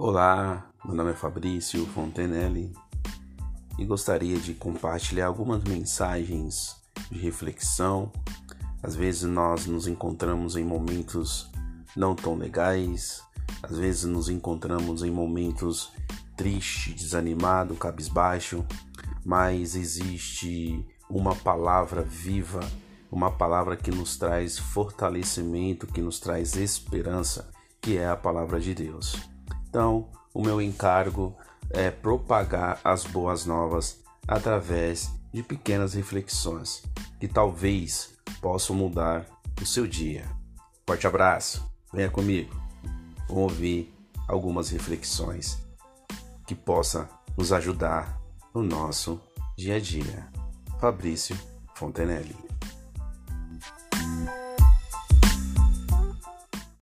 Olá, meu nome é Fabrício Fontenelle e gostaria de compartilhar algumas mensagens de reflexão. Às vezes nós nos encontramos em momentos não tão legais, às vezes nos encontramos em momentos triste, desanimado, cabisbaixo, mas existe uma palavra viva, uma palavra que nos traz fortalecimento, que nos traz esperança, que é a palavra de Deus. Então, o meu encargo é propagar as boas novas através de pequenas reflexões que talvez possam mudar o seu dia. Forte abraço, venha comigo. Vamos ouvir algumas reflexões que possa nos ajudar no nosso dia a dia. Fabrício Fontenelle